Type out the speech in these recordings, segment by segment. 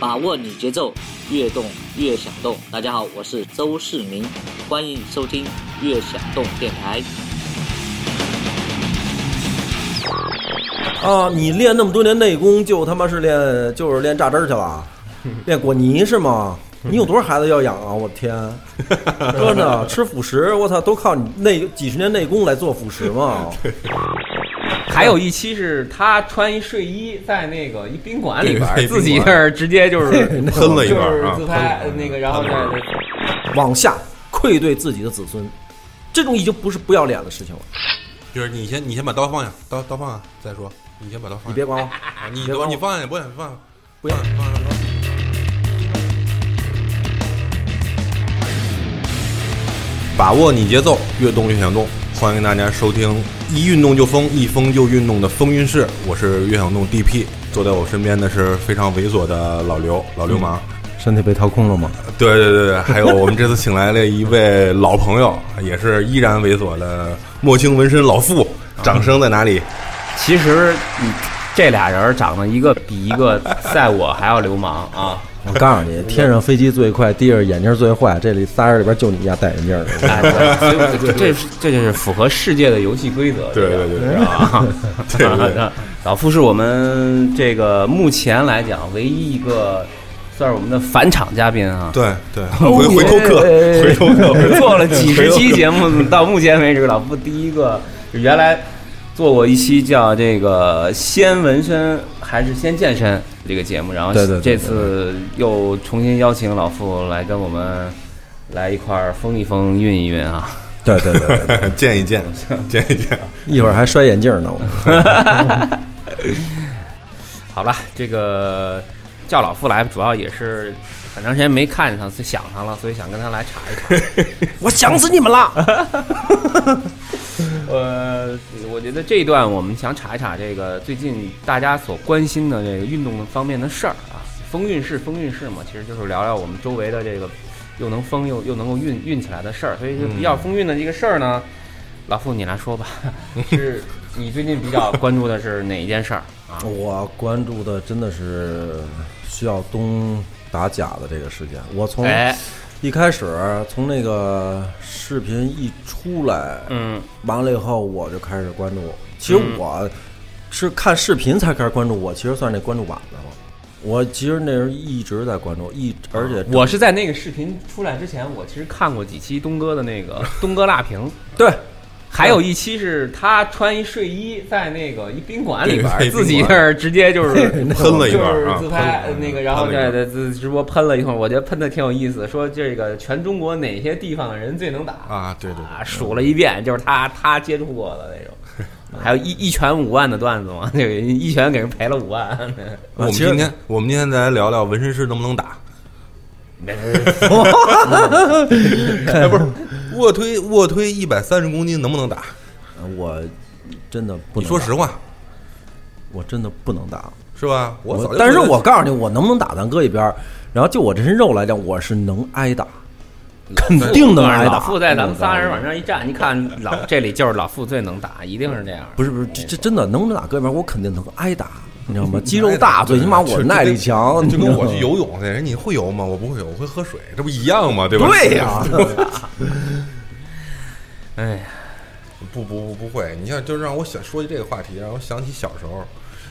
把握你节奏，越动越想动。大家好，我是周世明，欢迎收听越想动电台。啊，你练那么多年内功，就他妈是练就是练榨汁儿去了，练果泥是吗？你有多少孩子要养啊？我天，真的吃辅食，我操，都靠你内几十年内功来做辅食嘛。还有一期是他穿一睡衣在那个一宾馆里边，自己那儿直接就是 喷了一就是段啊，自拍那个，然后再往下愧对自己的子孙，这种已经不是不要脸的事情了。就是你先你先把刀放下，刀刀放下再说，你先把刀放下。你别管我，啊，你别管我。你放下，不要放下，不要放把握你节奏，越动越想动。欢迎大家收听一运动就疯，一疯就运动的风云事。我是越想动 DP，坐在我身边的是非常猥琐的老刘，老流氓。身体被掏空了吗？对对对对，还有我们这次请来了一位老朋友，也是依然猥琐的墨青纹身老傅。掌声在哪里？其实嗯这俩人长得一个比一个在我还要流氓啊！我告诉你，天上飞机最快，地上眼镜最坏。这里仨人里边就你家戴眼镜儿的。这这这就是符合世界的游戏规则，对 对对对啊。对对对老傅是我们这个目前来讲唯一一个算是我们的返场嘉宾啊。对 对，回回头客，回头客。做了几十期节目，到目前为止，老傅第一个原来做过一期叫这个“先纹身还是先健身”这个节目，然后对对对这次又重新邀请老傅来跟我们来一块儿疯一疯、运一运啊。对对对对对，见一见，见一见。一会儿还摔眼镜呢。我 好了，这个叫老傅来，主要也是很长时间没看见他，就想他了，所以想跟他来查一查。我想死你们了。呃，我觉得这一段我们想查一查这个最近大家所关心的这个运动方面的事儿啊，风韵事，风韵事嘛，其实就是聊聊我们周围的这个又能风又又能够运运起来的事儿。所以就比较风韵的这个事儿呢，老傅你来说吧，是你最近比较关注的是哪一件事儿啊？我关注的真的是需要东打假的这个事件。我从哎，一开始从那个视频一出来，嗯，完了以后我就开始关注。其实嗯我是看视频才开始关注，我其实算那关注晚的了。我其实那时候一直在关注，一而且我是在那个视频出来之前，我其实看过几期东哥的那个 东哥辣评。对还有一期是他穿一睡衣在那个一宾馆里边儿，自己那儿直接就是 喷了一就是自拍那个，然后在在自直播喷了一通，我觉得喷的挺有意思。说这个全中国哪些地方的人最能打啊，对对啊，数了一遍，就是他他接触过的那种。还有一一拳五万的段子嘛，那个一拳给人赔了五万。我们今天我们今天再来聊聊纹身师能不能打。哎，不是，卧推卧推一百三十公斤能不能打？我真的不能打说实话，我真的不能打。是吧？我早就但是我告诉你，我能不能打咱搁一边儿。然后就我这身肉来讲，我是能挨打，肯定能挨打。老傅在咱们仨人往那儿一站，一看老这里就是老傅最能打，一定是这样。不是不是，这这真的能不能打搁一边儿，我肯定能挨打，你知道吗？肌肉大，最起码我耐力强。就跟我去游泳似的，人你会游吗？我不会游，我会喝水，这不一样吗？对吧？对呀，哎呀，不不不不会，你像就是让我想说起这个话题，让我想起小时候，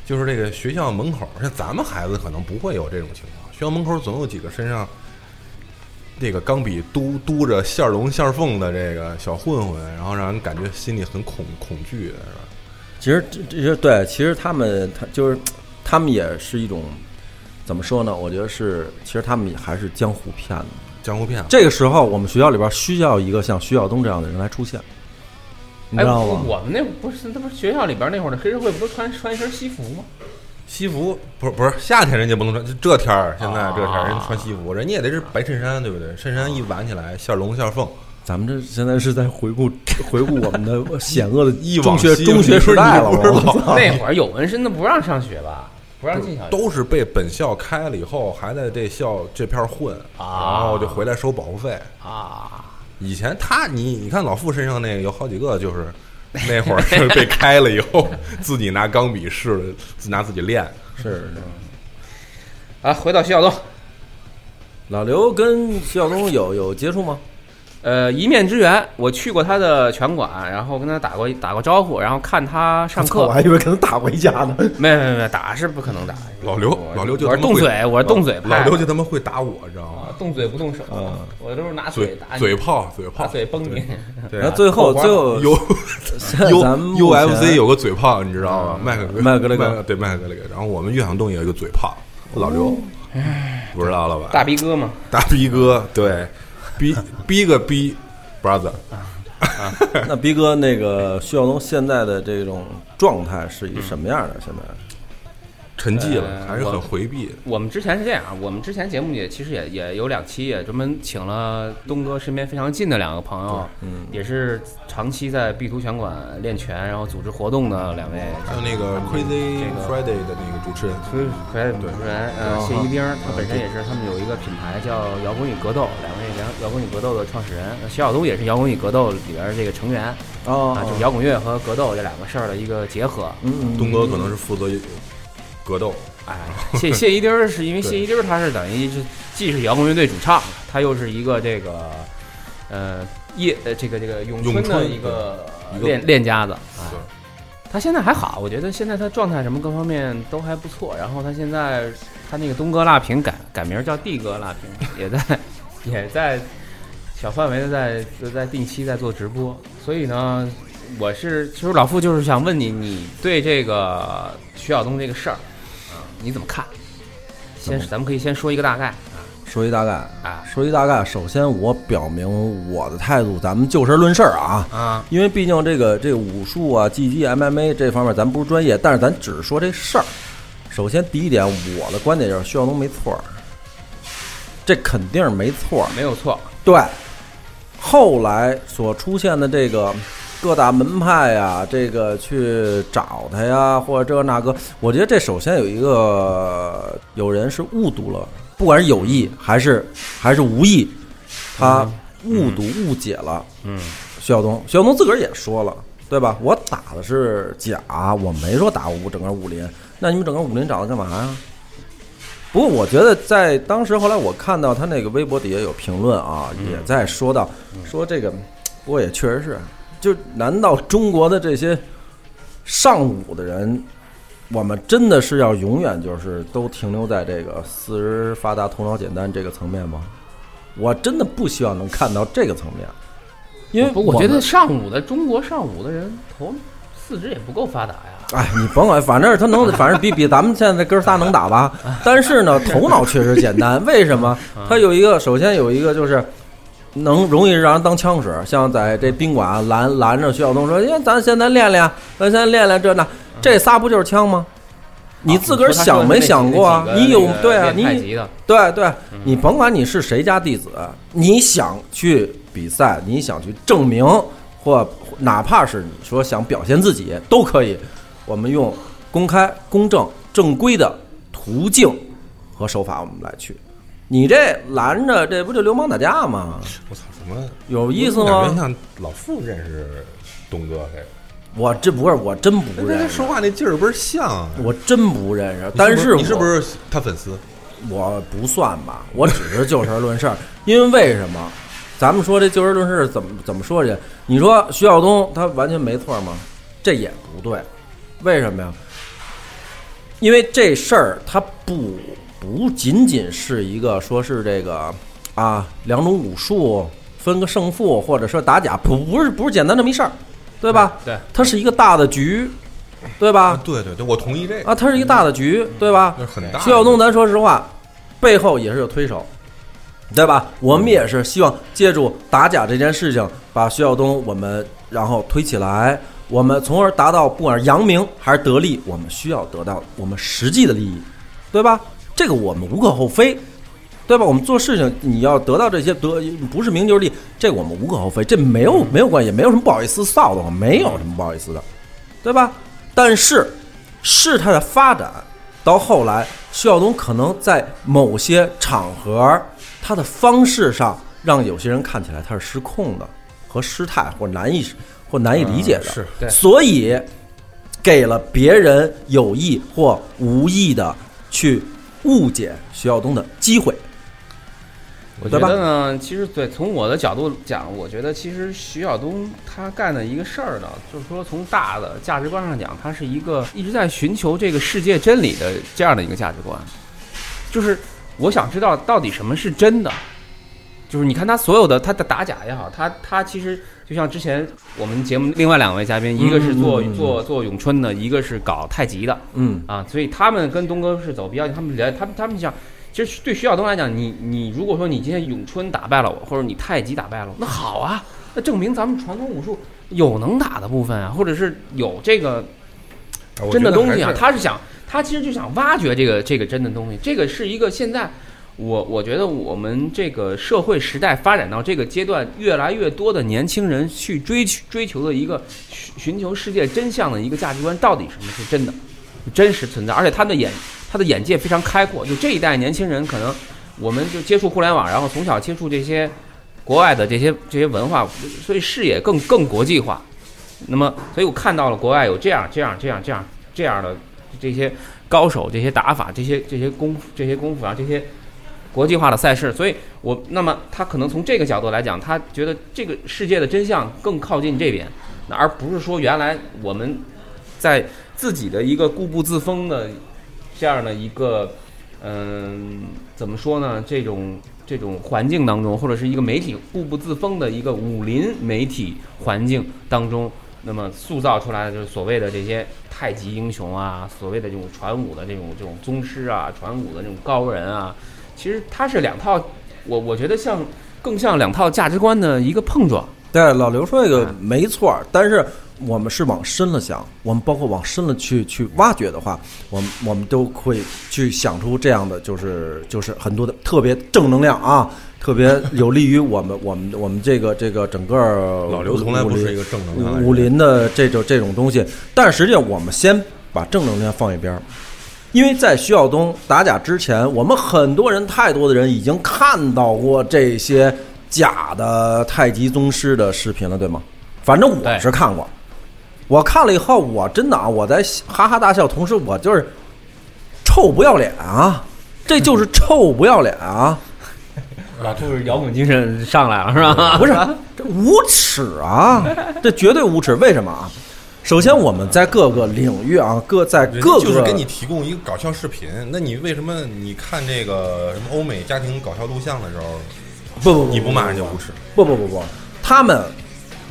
就是这个学校门口，像咱们孩子可能不会有这种情况，学校门口总有几个身上这个钢笔嘟嘟着线儿龙线儿凤的这个小混混，然后让人感觉心里很恐恐惧是吧？其实这这些对，其实他们他就是他们也是一种怎么说呢？我觉得是，其实他们也还是江湖骗子。江湖骗子，这个时候，我们学校里边需要一个像徐晓东这样的人来出现，你哎，知道吗？我们那不是那不是学校里边那会儿的黑社会不都穿穿一身西服吗？西服不是不是夏天人家不能穿，就这天儿现在啊这天儿人家穿西服，人家也得是白衬衫，对不对？衬衫一挽起来，线儿龙像凤，咱们这现在是在回顾 回顾我们的 险恶的一往中学中学时代了，那会儿有纹身的不让上学吧？不让进小学。都是被本校开了以后，还在这校这片混，啊然后就回来收保护费。啊，以前他，你你看老傅身上那个有好几个，就是那会儿是被开了以后，自己拿钢笔试了，自拿自己练。是是啊，回到徐晓东，老刘跟徐晓东有有接触吗？呃，一面之缘，我去过他的拳馆，然后跟他打过打过招呼，然后看他上课我，还以为可能打回家呢。没没没打是不可能打。老刘老刘就我是动嘴，我是动嘴派老。刘就他妈会打我，知道吗？啊动嘴不动手，我都是拿嘴打你嘴炮嘴炮，嘴崩你。对然后最后最后有 咱们 UFC 有个嘴炮，你知道吗？麦克格麦克格雷格对麦克格雷格，然后我们岳响东也有一个嘴炮，老刘，不知道了吧？大逼哥嘛，大逼哥，对，逼逼个逼，brother，那逼哥，那个徐晓东现在的这种状态是一什么样的？现在沉寂了，呃还是很回避。我们之前是这样，我们之前节目也其实也也有两期，也专门请了东哥身边非常近的两个朋友，嗯，也是长期在 B 图拳馆练拳，然后组织活动的两位。还有那个 Crazy Friday 的那个主持人，所以可爱的主持人，呃，谢一丁儿，他本身也是他们有一个品牌叫摇滚与格斗，两位摇摇滚与格斗的创始人，那徐晓东也是摇滚与格斗里边这个成员。哦啊，就是摇滚乐和格斗这两个事儿的一个结合。嗯。东哥可能是负责格斗，哎，谢谢一丁儿是因为谢一丁儿他是等于是既是摇滚乐队主唱，他又是一个这个呃夜呃这个这个咏春的一个练练家子。哎对，他现在还好，我觉得现在他状态什么各方面都还不错。然后他现在他那个东哥辣评改改名叫地哥辣评，也在 也在小范围的在在定期在做直播。所以呢，我是其实老傅就是想问你，你对这个徐晓东这个事儿啊，你怎么看？先咱们可以先说一个大概啊说一大概啊说一大概。首先，我表明我的态度，咱们就事论事儿啊。啊因为毕竟这个这个武术啊、技击、MMA 这方面咱不是专业，但是咱只是说这事儿。首先，第一点，我的观点就是徐晓东没错儿，这肯定是没错儿。没有错，对，后来所出现的这个各大门派呀，这个去找他呀，或者这个那个，我觉得这首先有一个有人是误读了，不管是有意还是还是无意，他误读误解了嗯徐晓东。徐晓东自个儿也说了。对吧？我打的是假，我没说打武整个武林。那你们整个武林找他干嘛呀？不过我觉得在当时，后来我看到他那个微博底下有评论啊，也在说到说这个，不过也确实是，就难道中国的这些上武的人，我们真的是要永远就是都停留在这个四肢发达、头脑简单这个层面吗？我真的不希望能看到这个层面，因为不，我觉得上午的中国上午的人头四肢也不够发达呀。哎，你甭管，反正他能，反正比比咱们现在哥仨能打吧。但是呢，头脑确实简单。为什么？他有一个，首先有一个就是能容易让人当枪使，像在这宾馆拦拦着徐晓东说：“哎，咱现在练练，咱先练练这那。”这仨不就是枪吗？你自个儿想没想过啊？你有对啊，你对对，你甭管你是谁家弟子，你想去比赛，你想去证明，或哪怕是你说想表现自己，都可以。我们用公开、公正、正规的途径和手法，我们来去。你这拦着，这不就流氓打架吗？我操，怎么有意思吗？感觉像老傅认识东哥这个，我这不是，我真不认识说，话那劲儿倍儿像啊。我真不认识。但是我你是不是他粉丝？我不算吧，我只是就事论事儿。因为为什么？咱们说这就事论事怎么怎么说去？你说徐晓东他完全没错吗？这也不对。为什么呀？因为这事儿他不不仅仅是一个说是这个啊两种武术分个胜负，或者说打假，不不是不是简单这么一事儿，对吧？对，它是一个大的局，对吧？啊，对对对，我同意这个，啊，它是一个大的局，对吧？徐晓东，咱说实话，背后也是有推手，对吧？我们也是希望借助打假这件事情，把徐晓东我们然后推起来，我们从而达到不管是扬名还是得利，我们需要得到我们实际的利益，对吧？这个我们无可厚非，对吧？我们做事情你要得到这些得不是名就是利，这个我们无可厚非，这没有没有关系，没有什么不好意思臊的，没有什么不好意思的，对吧？但是事态的发展到后来，徐晓东可能在某些场合，他的方式上让有些人看起来他是失控的和失态或难以或难以理解的，是对所以给了别人有意或无意的去误解徐晓东的机会。我觉得呢，其实对从我的角度讲，我觉得其实徐晓东他干的一个事儿呢，就是说从大的价值观上讲，他是一个一直在寻求这个世界真理的这样的一个价值观。就是我想知道到底什么是真的。就是你看他所有的他的打假也好，他他其实就像之前我们节目另外两位嘉宾，一个是做、做做咏春的，一个是搞太极的。嗯啊，所以他们跟东哥是走比较，他们聊，他们他们想，其实对徐晓东来讲，你你如果说你今天咏春打败了我，或者你太极打败了我，那好啊，那证明咱们传统武术有能打的部分啊，或者是有这个真的东西啊，他是想，他其实就想挖掘这个这个真的东西，这个是一个现在。我我觉得我们这个社会时代发展到这个阶段，越来越多的年轻人去追求追求的一个寻寻求世界真相的一个价值观，到底什么是真的，真实存在，而且他的眼他的眼界非常开阔。就这一代年轻人，可能我们就接触互联网，然后从小接触这些国外的这些这些文化，所以视野更更国际化。那么，所以我看到了国外有这样这样这样这样这样的这些高手、这些打法、这些这些功夫、这些功夫啊，这些国际化的赛事。所以我那么他可能从这个角度来讲，他觉得这个世界的真相更靠近这边，那而不是说原来我们在自己的一个固步自封的这样的一个嗯、怎么说呢？这种这种环境当中，或者是一个媒体固步自封的一个武林媒体环境当中，那么塑造出来的就是所谓的这些太极英雄啊，所谓的这种传武的这种这种宗师啊，传武的这种高人啊，其实它是两套，我我觉得像更像两套价值观的一个碰撞。对，老刘说这个嗯没错儿，但是我们是往深了想，我们包括往深了去去挖掘的话，我们我们都会去想出这样的，就是就是很多的特别正能量啊，特别有利于我们 我们我们这个这个整个老刘从来不是一个正能量武林的这种这种东西，但实际上我们先把正能量放一边儿。因为在徐晓东打假之前，我们很多人，太多的人已经看到过这些假的太极宗师的视频了，对吗？反正我是看过，我看了以后，我真的啊，我在哈哈大笑，同时我就是臭不要脸啊！这就是臭不要脸啊！老兔是摇滚精神上来了是吧？不是，这无耻啊！这绝对无耻！为什么啊？首先，我们在各个领域啊，各在各个就是给你提供一个搞笑视频，那你为什么你看这个什么欧美家庭搞笑录像的时候，不不不，你不骂人家无耻？不不不不，他们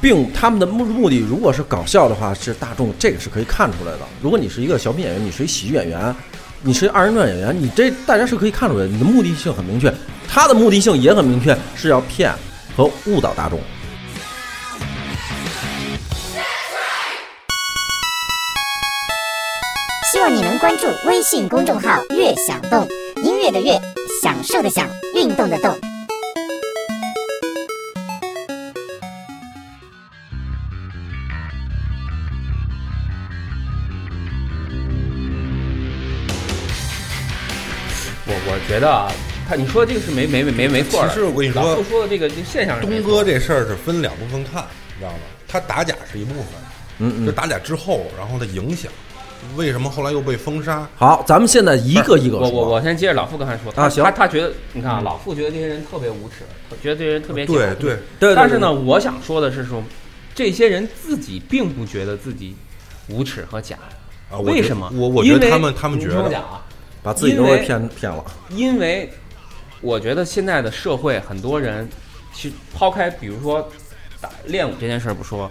并他们的目目的如果是搞笑的话，是大众这个是可以看出来的。如果你是一个小品演员，你是一喜剧演员，你是一二人转演员，你这大家是可以看出来的，你的目的性很明确，他的目的性也很明确，是要骗和误导大众。希望你能关注微信公众号“乐享动”，音乐的乐，享受的享，运动的动。我我觉得啊，他你说的这个是没没没没没错的。其实我跟你说老傅说的这个这个现象是没东错的哥这事儿是分两部分看，你知道吗？他打假是一部分，嗯嗯，就打假之后，然后的影响，为什么后来又被封杀？好，咱们现在一个一个说。我我我先接着老傅刚才说，他啊行他他觉得，你看啊，老傅觉得这些人特别无耻，觉得这些人特别对对，对，对但是呢，，我想说的是说，这些人自己并不觉得自己无耻和假，啊，为什么？我我觉因为得他们他们觉得听我讲啊，把自己都给骗骗了。因为我觉得现在的社会很多人，其实抛开比如说打练武这件事儿不说，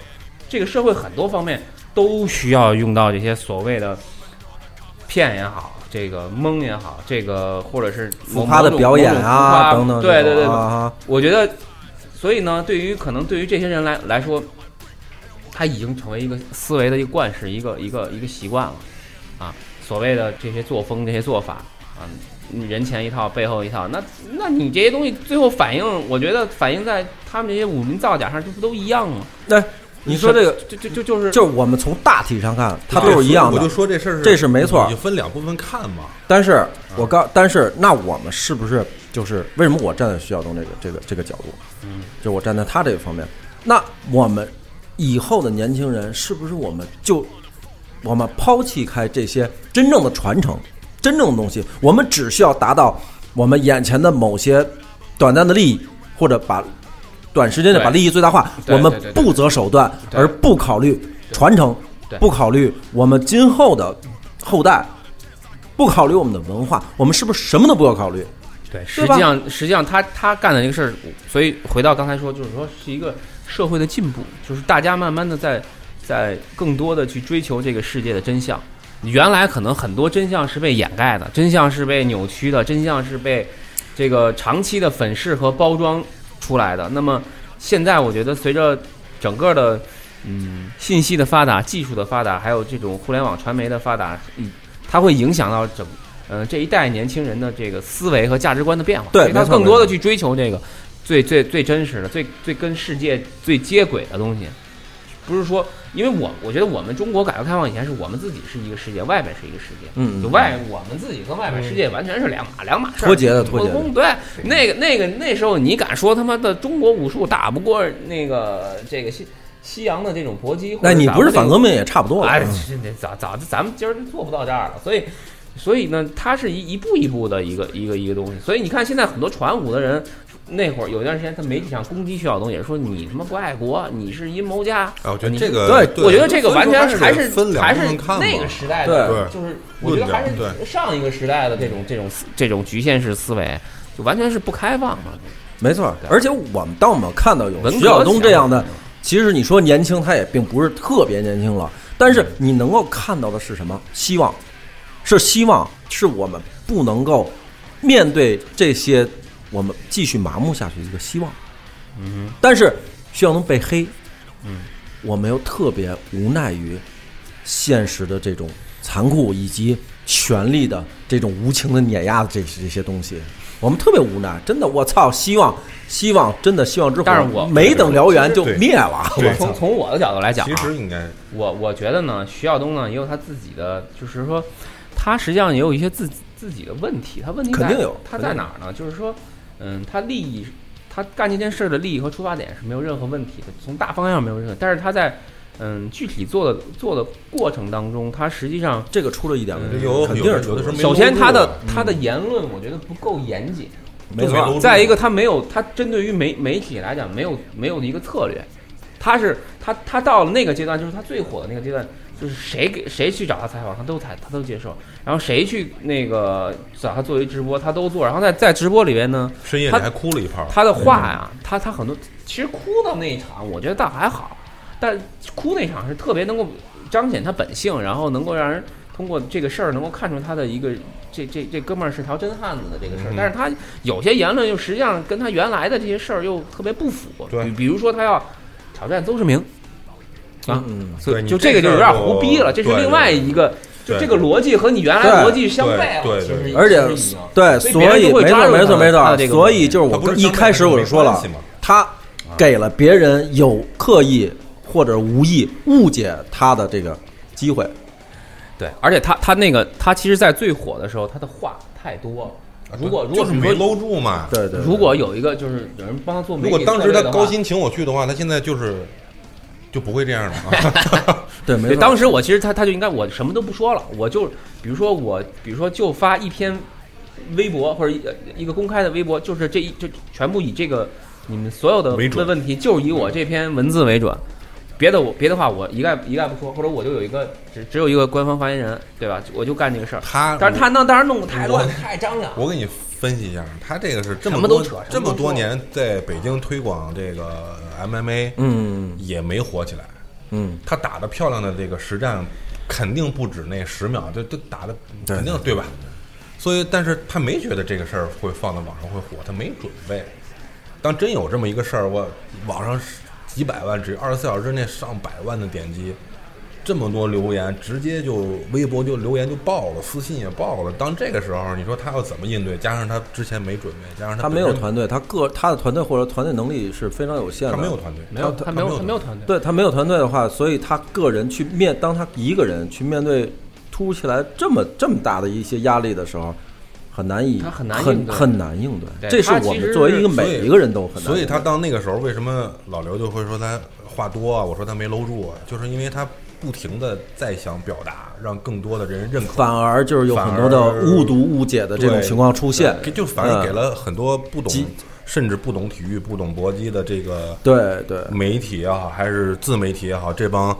这个社会很多方面都需要用到这些所谓的骗也好，这个蒙也好，这个或者是某浮夸的表演啊，等等，对对对，啊，我觉得，所以呢，对于可能对于这些人来来说，他已经成为一个思维的一个惯式，一个一个一个习惯了，啊，所谓的这些作风、这些做法啊，你人前一套，背后一套，那那你这些东西最后反映，我觉得反映在他们这些武林造假上，这不都一样吗？那你说这个，就就就就是就是我们从大体上看，它都是一样的我就。说这事儿这是没错你就分两部分看嘛。但是我刚，但是那我们是不是就是为什么我站在徐晓东这个这个这个角度？嗯，就我站在他这个方面，那我们以后的年轻人是不是我们就我们抛弃开这些真正的传承，真正的东西，我们只需要达到我们眼前的某些短暂的利益，或者把短时间内把利益最大化，我们不择手段，而不考虑传承，不考虑我们今后的后代，不考虑我们的文化，我们是不是什么都不要考虑？对，实际上实际上他他干的这个事儿，所以回到刚才说，就是说是一个社会的进步，就是大家慢慢的在在更多的去追求这个世界的真相。原来可能很多真相是被掩盖的，真相是被扭曲的，真相是被这个长期的粉饰和包装出来的。那么现在我觉得随着整个的嗯信息的发达、技术的发达，还有这种互联网传媒的发达，嗯，它会影响到整呃这一代年轻人的这个思维和价值观的变化。对他更多的去追求这个最最最真实的、最最跟世界最接轨的东西。不是说，因为我我觉得我们中国改革开放以前是我们自己是一个世界，外面是一个世界。嗯就外我们自己跟外面世界完全是两码两码事儿。脱节的脱节的对，那个那个那时候你敢说他妈的中国武术打不过那个这个西西洋的这种搏击？那你不是反革命也差不多了。哎，嗯这这早早咱们今儿做不到这儿了，所以所以呢，它是一一步一步的一个一个一个东西。所以你看，现在很多传武的人，那会儿有一段时间，他媒体上攻击徐晓东，也是说你他妈不爱国，你是阴谋家。啊，我觉得你这个对我觉得这个完全还是分还是那个时代的，对就是我觉得还是上一个时代的这种这种这种局限式思维，就完全是不开放嘛。没错，对而且我们当我们看到有徐晓东这样的，其实你说年轻，他也并不是特别年轻了，但是你能够看到的是什么？希望，是希望，是我们不能够面对这些，我们继续麻木下去的一个希望。嗯但是徐晓东被黑，嗯，我们又特别无奈于现实的这种残酷以及权力的这种无情的碾压的这这些东西，我们特别无奈。真的，我操！希望，希望，真的希望之火，但是我没等燎原就灭了。我！从从我的角度来讲、啊，其实应该我我觉得呢，徐晓东呢也有他自己的，就是说，他实际上也有一些自己自己的问题。他问题肯定有他在哪儿呢？就是说，嗯，他利益，他干这件事儿的利益和出发点是没有任何问题的，从大方向没有任何，但是他在嗯具体做的做的过程当中，他实际上这个出了一点问题，有肯定是出了有的时候首先他的他的言论，我觉得不够严谨。没错再一个，他没有，他针对于媒媒体来讲，没有没有一个策略。他是他他到了那个阶段，就是他最火的那个阶段，就是谁给谁去找他采访，他都采他都接受。然后谁去那个找他作为直播，他都做。然后在在直播里边呢，深夜里还哭了一泡。他的话呀，他他很多其实哭的那一场，我觉得倒还好，但哭那场是特别能够彰显他本性，然后能够让人通过这个事儿能够看出他的一个这这这哥们儿是条真汉子的这个事儿嗯。但是他有些言论又实际上跟他原来的这些事儿又特别不符，对比比如说他要挑战邹市明啊，嗯，对你所以就这个就有点就胡逼了，这是另外一个。就这个逻辑和你原来逻辑相悖了，对而且对，所以没错没错没错，所以就是我不是一开始我就说了他给了别人有刻意或者无意误解他的这个机会。对，而且他他那个他其实，在最火的时候，他的话太多了。如果如果是没搂住嘛。对对，如果有一个就是有人帮他做如果当时他高薪请我去的话，他现在就是就不会这样了啊。对，没错，当时我其实他他就应该我什么都不说了，我就比如说我比如说就发一篇微博或者一一个公开的微博，就是这一就全部以这个你们所有的为准问问题就以我这篇文字为准，别的我别的话我一概一概不说，或者我就有一个只只有一个官方发言人，对吧？我就干这个事儿。他，但是他那当然弄得太乱太张扬，我给你分析一下，他这个是这么多这么多年在北京推广这个 MMA，嗯也没火起来。嗯，他打的漂亮的这个实战，肯定不止那十秒，这这打的肯定对吧？所以，但是他没觉得这个事儿会放在网上会火，他没准备。当真有这么一个事儿，我网上几百万，只二十四小时之内上百万的点击，这么多留言，直接就微博就留言就爆了，私信也爆了。当这个时候，你说他要怎么应对？加上他之前没准备，加上他本身没有团队，他个他的团队或者团队能力是非常有限的。他没有团队，没有他他没有他他没有团队。对他没有团队。的话，所以他个人去面，当他一个人去面对突如其来这么这么大的一些压力的时候，很难以他很难很很难应对。这是我们作为一个每一个人都很难应对。所以他到那个时候，为什么老刘就会说他话多啊？我说他没搂住啊，就是因为他不停的在想表达，让更多的人认可。反而就是有很多的误读误解的这种情况出现，给就反而给嗯了很多不懂激，甚至不懂体育、不懂搏击的这个对对，媒体也好，还是自媒体也好，这帮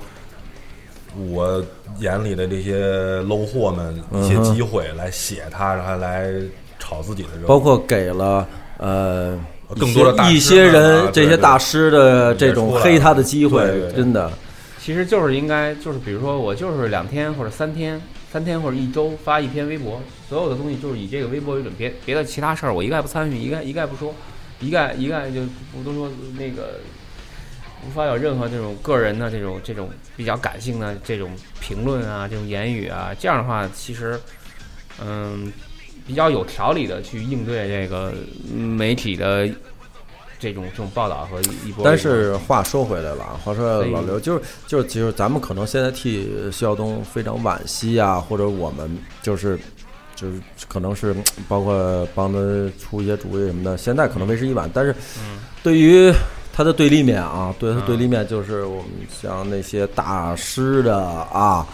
我眼里的这些 low 货们一些机会来写他，然后来炒自己的热，包括给了呃更多的大师一些人这些大师的这种黑他的机会真的其实就是应该就是比如说我就是两天或者三天，三天或者一周发一篇微博，所有的东西就是以这个微博为准，别别的其他事儿我一概不参与，一概一概不说，一概一概就不都说那个无法有任何这种个人的这种这种比较感性的这种评论啊，这种言语啊，这样的话其实嗯比较有条理的去应对这个媒体的。这种这种报道和一波，但是话说回来了啊，话说老刘就是就是，其实咱们可能现在替徐晓东非常惋惜啊，或者我们就是就是可能是包括帮他出一些主意什么的，现在可能为时已晚。但是嗯对于他的对立面啊，对他嗯对立面就是我们像那些大师的啊，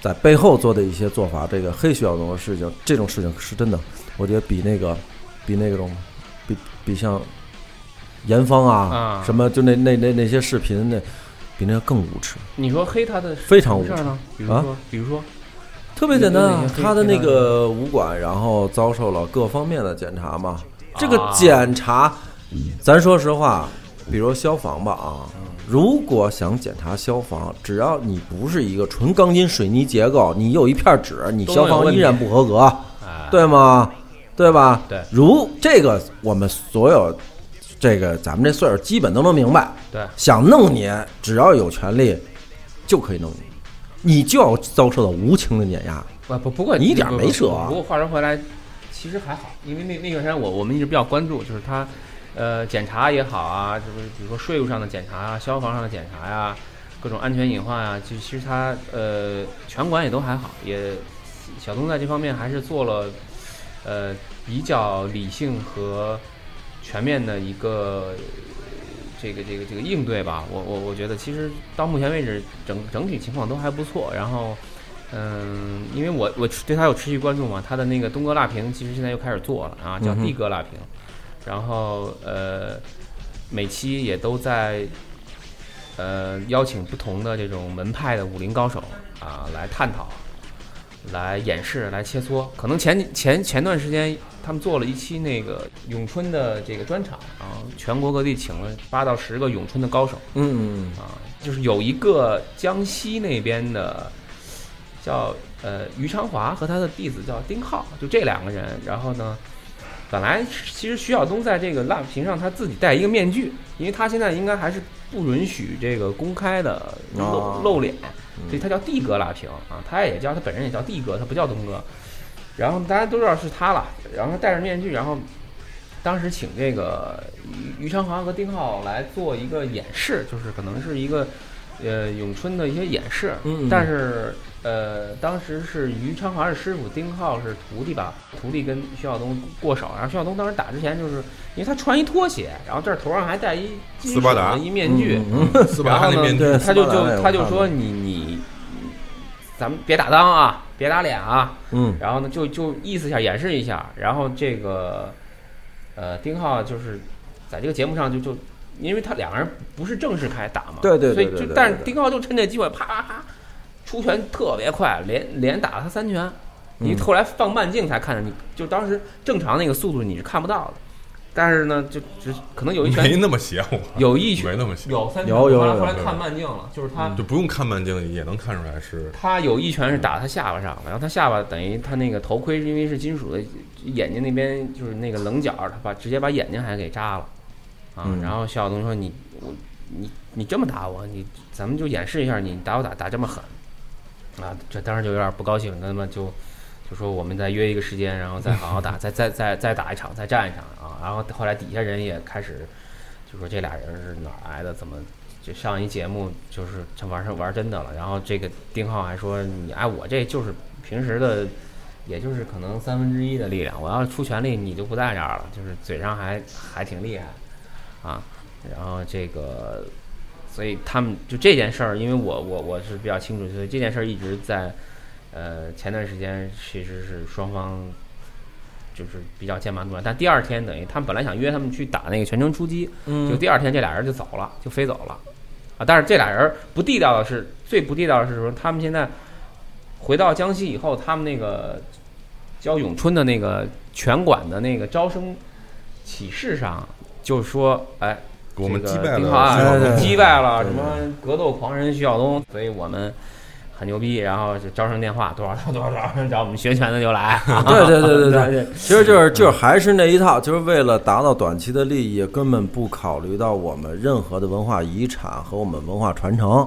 在背后做的一些做法，这个黑徐晓东的事情，这种事情是真的，我觉得比那个比那种比比像严方啊什么就那那那那些视频那比那个更无耻。你说黑他的非常无耻呢？比如啊说，比如说，特别简单，他的那个武馆，然后遭受了各方面的检查嘛。这个检查，咱说实话，比如消防吧啊，如果想检查消防，只要你不是一个纯钢筋水泥结构，你有一片纸，你消防依然不合格，对吗？对吧？对如这个我们所有这个咱们这岁数基本都能明白，对，想弄你，只要有权利就可以弄你，你就要遭受到无情的碾压。不不不过你一点没辙啊。不过话说回来，其实还好，因为那那段时间我我们一直比较关注，就是他，呃，检查也好啊，就是比如说税务上的检查啊，消防上的检查呀、各种安全隐患啊，其实其实他呃全管也都还好，也小东在这方面还是做了呃比较理性和全面的一个。这个这个这个应对吧，我我我觉得其实到目前为止整整体情况都还不错。然后，嗯，因为我我对他有持续关注嘛，他的那个东哥辣评其实现在又开始做了啊，叫地哥辣评，然后呃，每期也都在呃邀请不同的这种门派的武林高手啊来探讨、来演示、来切磋。可能前前前段时间他们做了一期那个咏春的这个专场然啊，全国各地请了八到十个咏春的高手。嗯，啊，就是有一个江西那边的叫呃于昌华和他的弟子叫丁浩，就这两个人。然后呢，本来其实徐晓东在这个蜡屏上他自己戴一个面具，因为他现在应该还是不允许这个公开的露、哦露脸，所以他叫帝哥辣屏啊，他也叫他本人也叫帝哥，他不叫东哥。然后大家都知道是他了，然后他戴着面具，然后当时请这个于于昌华和丁浩来做一个演示，就是可能是一个呃咏春的一些演示。嗯但是呃，当时是于昌华是师傅，丁浩是徒弟吧？徒弟跟徐晓东过手，然后徐晓东当时打之前，就是因为他穿一拖鞋，然后这儿头上还戴一金属斯巴达的一面具，斯巴达那面具他就就他就说你你，咱们别打裆啊，别打脸啊，嗯然后呢，就就意思一下，演示一下。然后这个，呃，丁浩就是在这个节目上就就，因为他两个人不是正式开打嘛，对对对所以就但是丁浩就趁这机会啪啪啪出拳特别快，连连打了他三拳。你嗯。后来放慢镜才看见，你就当时正常那个速度你是看不到的，但是呢，就只可能有一没拳那么邪乎，有一拳没那么邪乎，有三拳，有有有后来后来看慢镜了，就是他就不用看慢镜也能看出来是他有一拳是打他下巴上，然后他下巴等于他那个头盔因为是金属的，眼睛那边就是那个棱角，他把直接把眼睛还给扎了，啊，嗯。然后徐晓东说你我你你这么打我，你咱们就演示一下你打我打打这么狠，啊，这当时就有点不高兴，那么就就说我们再约一个时间，然后再好好打，再再再再打一场，再战一场啊，然后后来底下人也开始就说这俩人是哪儿来的，怎么？就上一节目就是这玩上玩真的了，然后这个丁浩还说你哎我这就是平时的，也就是可能三分之一的力量，我要出全力你就不在这儿了，就是嘴上还还挺厉害，啊，然后这个所以他们就这件事儿，因为我我我是比较清楚，所以这件事儿一直在呃前段时间其实是双方就是比较剑拔弩张，但第二天等于他们本来想约他们去打那个全程出击，嗯就第二天这俩人就走了，就飞走了啊！但是这俩人不地道的是，最不地道的是说，他们现在回到江西以后，他们那个教咏春的那个拳馆的那个招生启事上，就说，哎，我们击败了击败了什么格斗狂人徐晓东，所以我们。很牛逼，然后就招生电话多少多少多少，找我们学拳的就来。对对对对对对，其实就是就是还是那一套，就是为了达到短期的利益，根本不考虑到我们任何的文化遗产和我们文化传承。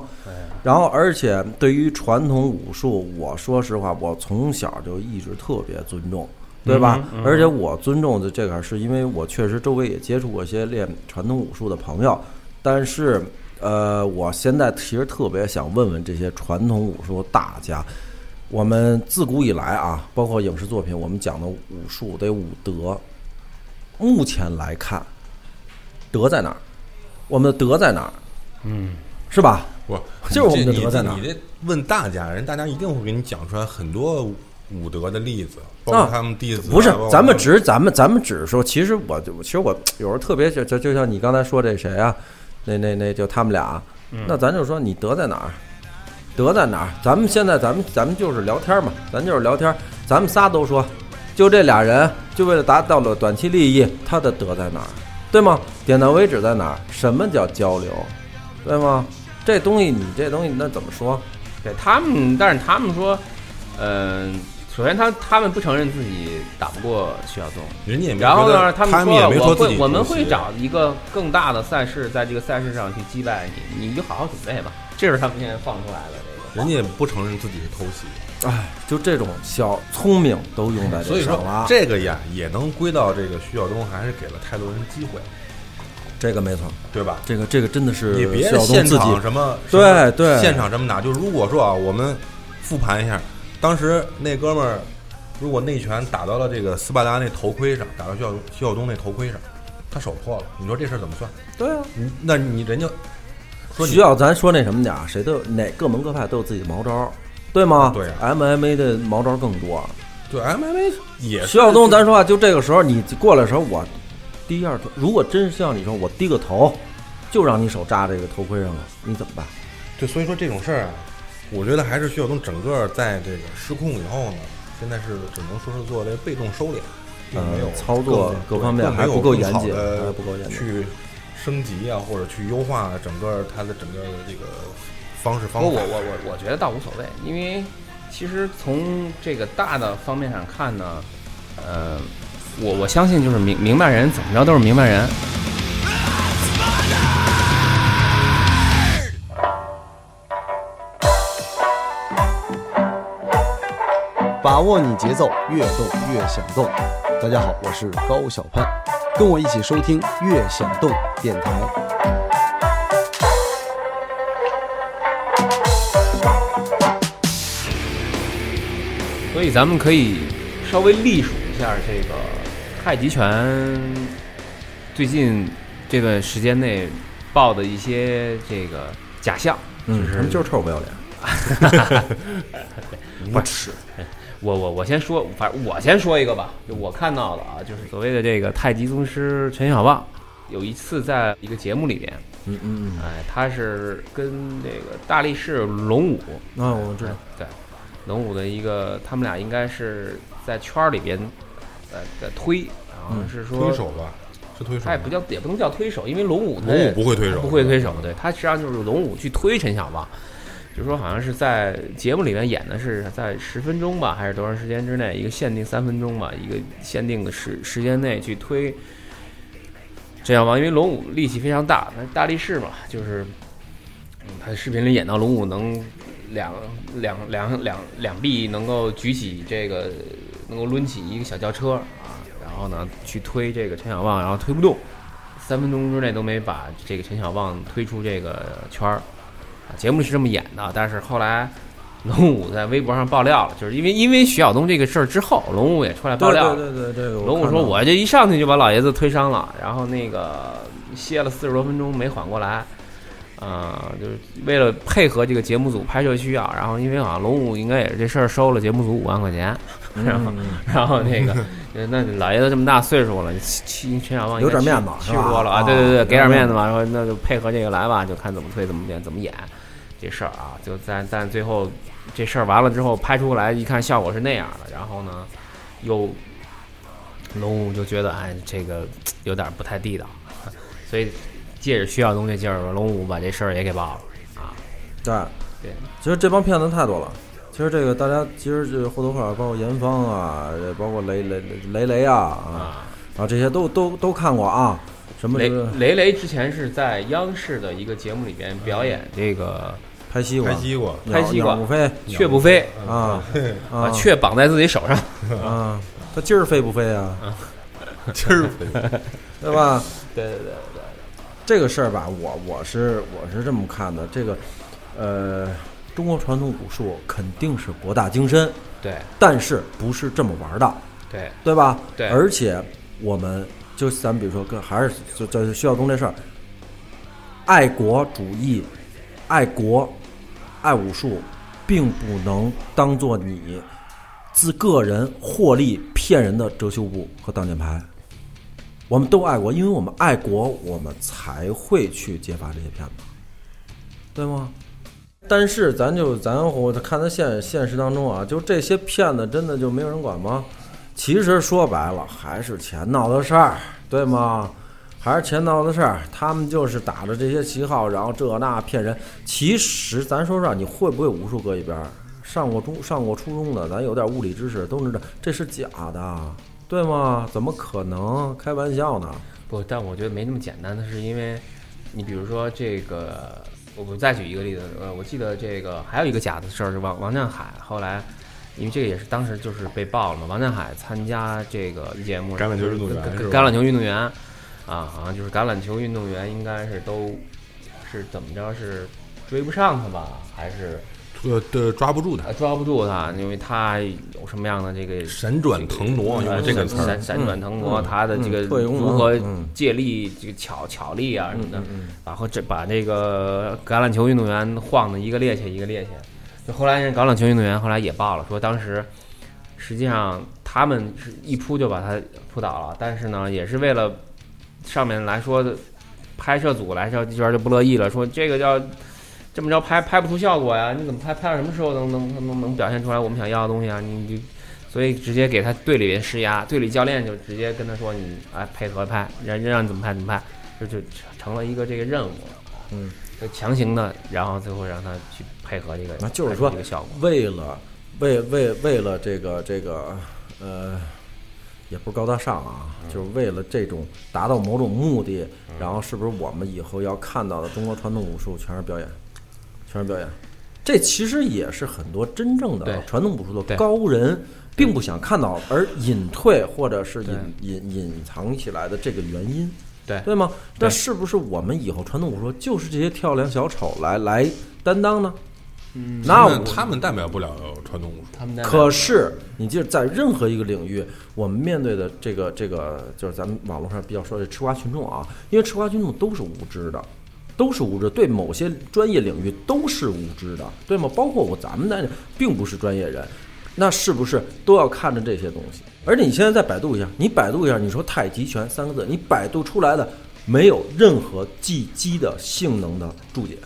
然后，而且对于传统武术，我说实话，我从小就一直特别尊重，对吧？嗯嗯而且我尊重的这个，是因为我确实周围也接触过一些练传统武术的朋友，但是。呃，我现在其实特别想问问这些传统武术大家，我们自古以来啊，包括影视作品，我们讲的武术得武德。目前来看，德在哪儿？我们的德在哪儿？嗯，是吧？不，就是我们的德在哪儿你这问大家，人大家一定会给你讲出来很多武德的例子，包括他们弟子啊。不是，咱们他只是咱们咱们只是说，其实我就其实我有时候特别就就就像你刚才说这谁啊，那那那就他们俩，那咱就说你德在哪儿？德在哪儿？咱们现在咱们咱们就是聊天嘛，咱就是聊天，咱们仨都说，就这俩人，就为了达到了短期利益，他的德在哪儿？对吗？点到为止在哪儿？什么叫交流？对吗？这东西你这东西那怎么说？对他们，但是他们说，嗯、首先他他们不承认自己打不过徐晓东，人家也没然后呢，他他们说我会我们会找一个更大的赛事，在这个赛事上去击败你，你就好好准备吧。这是他们现在放出来的这个。人家也不承认自己是偷袭，哎，就这种小聪明都用在所以说这上了。这个呀也能归到这个徐晓东还是给了太多人机会，这个没错，对吧？这个这个真的是你别小东现自己场什么对对现场这么打，就如果说啊，我们复盘一下，当时那哥们儿如果内拳打到了这个斯巴达那头盔上，打到徐晓东徐晓东那头盔上，他手破了，你说这事儿怎么算？对啊。你那你人家说你需要咱说那什么点儿，谁都有哪各门各派都有自己的毛招，对吗？对啊 MMA 的毛招更多。对 MMA 也是徐晓东，咱说话就这个时候你过来的时候，我第一二头，如果真像你说，我低个头，就让你手扎这个头盔上了，你怎么办？对，所以说这种事儿啊，我觉得还是徐晓东整个在这个失控以后呢，现在是只能说是做这个被动收敛，并没有呃操作各方面还不够严谨不够严谨去升级啊，或者去优化整个它的整个的这个方式方法。不我我我我觉得倒无所谓，因为其实从这个大的方面上看呢，呃，我我相信就是明明白人怎么着都是明白人。把握你节奏，越动越想动。大家好，我是高小攀，跟我一起收听《越想动》电台。所以咱们可以稍微隶属一下这个太极拳最近这段时间内报的一些这个假象，嗯，就是就是臭不要脸。不是，我我我先说，反正我先说一个吧，就我看到的啊，就是所谓的这个太极宗师陈小旺，有一次在一个节目里边，嗯嗯哎，他是跟这个大力士龙武，嗯，啊，我知道。对，龙武的一个，他们俩应该是在圈儿里边，呃，在推，然后是说推手吧，是推手。他也不叫，也不能叫推手，因为龙武龙武不会推手不会推手，对他实际上就是龙武去推陈小旺，就说好像是在节目里面演的是在十分钟吧，还是多长时间之内，一个限定三分钟吧，一个限定的时时间内去推陈小旺，因为龙武力气非常大，他大力士嘛，就是嗯，他视频里演到龙武能两两两两两臂能够举起这个，能够抡起一个小轿车啊，然后呢去推这个陈小旺，然后推不动，三分钟之内都没把这个陈小旺推出这个圈儿。啊，节目是这么演的，但是后来龙武在微博上爆料了，就是因为因为徐晓东这个事儿之后，龙武也出来爆料了。对对对，这个龙武说：“我这一上去就把老爷子推伤了，然后那个歇了四十多分钟没缓过来，啊、就是为了配合这个节目组拍摄需要，然后因为好像龙五应该也是这事儿收了节目组五万块钱，然后 然后那个呃那老爷子这么大岁数了，七七陈小旺应该有点面子七是吧十多了啊，啊对对对，给点面子嘛，说那就配合这个来吧，就看怎么推怎么演怎么演这事儿啊，就但但最后这事儿完了之后拍出来一看效果是那样的，然后呢又龙五就觉得哎这个有点不太地道，所以借着需要东西劲儿，龙五把这事儿也给报了啊。对对，其实这帮骗子太多了。其实这个大家其实这或多或少包括严芳啊，包括雷雷雷雷啊啊，啊，这些都都都看过啊。什么雷这个雷雷之前是在央视的一个节目里边表演这个拍西瓜拍，西瓜，拍西瓜鸟不飞雀不飞啊把啊雀绑在自己手上，啊，他今儿飞不飞啊？今儿飞对吧？对对对对这个事儿吧，我我是我是这么看的，这个呃，中国传统武术肯定是博大精深，对但是不是这么玩的，对对吧？对而且我们就咱们比如说跟还是就就徐晓东这事儿，爱国主义、爱国、爱武术，并不能当做你自个人获利骗人的遮羞布和挡箭牌。我们都爱国，因为我们爱国，我们才会去揭发这些骗子，对吗？但是咱就咱我看他现现实当中啊，就这些骗子真的就没有人管吗？其实说白了还是钱闹的事儿，对吗？还是钱闹的事儿，他们就是打着这些旗号，然后这那骗人。其实咱说实话，你会不会武术搁一边？上过中上过初中的，咱有点物理知识，都知道这是假的，对吗？怎么可能？开玩笑呢？不，但我觉得没那么简单的是因为，你比如说这个，我们再举一个例子，呃，我记得这个还有一个假的事儿是王王占海，后来因为这个也是当时就是被爆了嘛，王占海参加这个节目，橄榄球运动员橄榄球运动员啊，好像就是橄榄球运动员应该是都是怎么着是追不上他吧，还是呃对抓不住他。呃，抓不住他，因为他有什么样的这个闪转腾挪，用呃这个词儿闪，闪转腾挪，嗯他的这个如何嗯。借力、这个巧巧力啊什么的，嗯然后这把那个橄榄球运动员晃的一个趔趄一个趔趄。就后来人橄榄球运动员后来也报了，说当时实际上他们是一扑就把他扑倒了，但是呢，也是为了上面来说的拍摄组来说这边就不乐意了，说这个要这么着拍拍不出效果呀，你怎么拍拍到什么时候能能能能表现出来我们想要的东西啊？你就所以直接给他队里人施压，队里教练就直接跟他说你哎配合拍，让让你怎么拍怎么拍，就就成了一个这个任务了。嗯，就强行的，然后最后让他去配合这个，那就是说这个效果。为了为为为了这个这个呃，也不是高大上啊，就是为了这种达到某种目的，然后是不是我们以后要看到的中国传统武术全是表演，全是表演？这其实也是很多真正的传统武术的高人并不想看到而隐退或者是隐隐隐藏起来的这个原因。对对吗？那是不是我们以后传统武术就是这些跳梁小丑来来担当呢？嗯，那他们代表不了传统武术，他们可是，你记得在任何一个领域，我们面对的这个这个，就是咱们网络上比较说的吃瓜群众啊，因为吃瓜群众都是无知的，都是无知，对某些专业领域都是无知的，对吗？包括我咱们在内，并不是专业人，那是不是都要看着这些东西？而且你现在再百度一下，你百度一下，你说太极拳三个字，你百度出来的没有任何技击的性能的注解。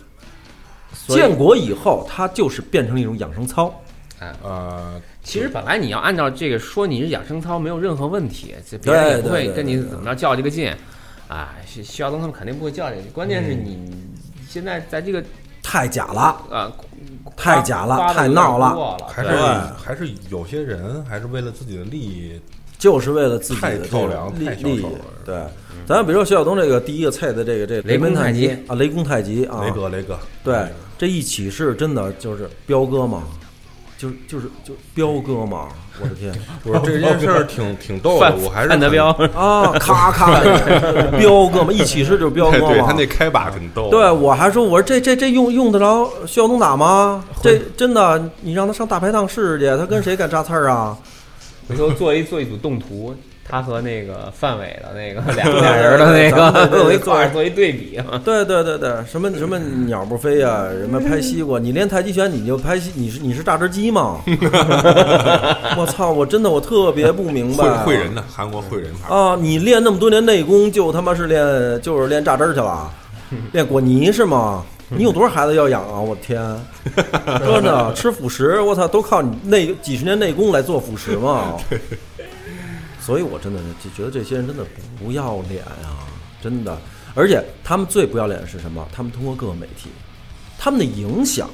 建国以后，它就是变成一种养生操。呃，其实本来你要按照这个说你是养生操，没有任何问题，这别人也不会跟你怎么着较这个劲。啊，徐徐晓东他们肯定不会叫这个，关键是你现在在这个太假了，啊，太假了太闹了还是还是有些人还是为了自己的利益，就是为了自己的太这个利利益太小了。对，咱比如说徐晓东这个第一个菜的这个这雷公门太太极啊，雷公太极啊，雷哥雷哥，对，这一起是真的就是彪哥嘛，就是就是就彪哥嘛，我的天 不是这件事儿挺挺逗的，我还是范德彪，啊，咔咔的 彪哥嘛，一起是就是彪哥嘛对他那。开把挺逗，对，我还说，我说这这这用用得着需要能打吗？这真的，你让他上大排档试试去，他跟谁敢扎刺儿啊？回头做一做一组动图，他和那个范伟的那个 俩俩人的那个得做一块儿做做一对比啊。对对对对，什么什么鸟不飞呀、什么拍西瓜，你练太极拳你就拍西，你是你是榨汁机吗？我操！我真的我特别不明白。会会人的韩国会人牌，啊！你练那么多年内功，就他妈是练就是练榨汁儿去了，练果泥是吗？你有多少孩子要养啊？我天！真的吃辅食，我操，都靠你内几十年内功来做辅食嘛。所以我真的就觉得这些人真的不要脸啊，真的。而且他们最不要脸的是什么？他们通过各个媒体，他们的影响，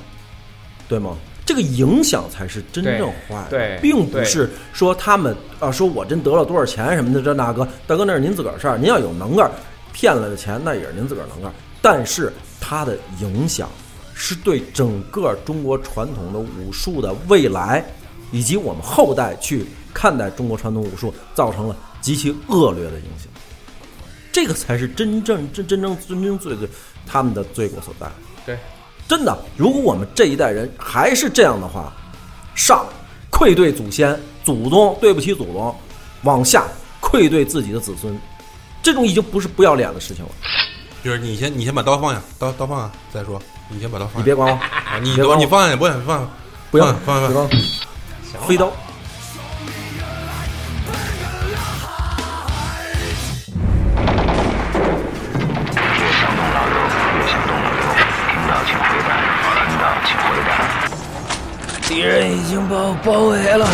对吗？这个影响才是真正坏的，对对并不是说他们啊，说我真得了多少钱什么的，这大哥，大哥那是您自个儿事儿，您要有能干儿，骗来的钱那也是您自个儿能干儿，但是它的影响是对整个中国传统的武术的未来，以及我们后代去看待中国传统武术，造成了极其恶劣的影响。这个才是真正真真正真正罪罪他们的罪过所在。对，真的，如果我们这一代人还是这样的话，上愧对祖先、祖宗，对不起祖宗；往下愧对自己的子孙，这种已经不是不要脸的事情了。就是你先你先把刀放下，刀刀放下再说，你先把刀放下。你别管我，啊，你别管我你放下，不放放下，不要放下放下别放下。管我，飞刀。敌人已经把我包围了，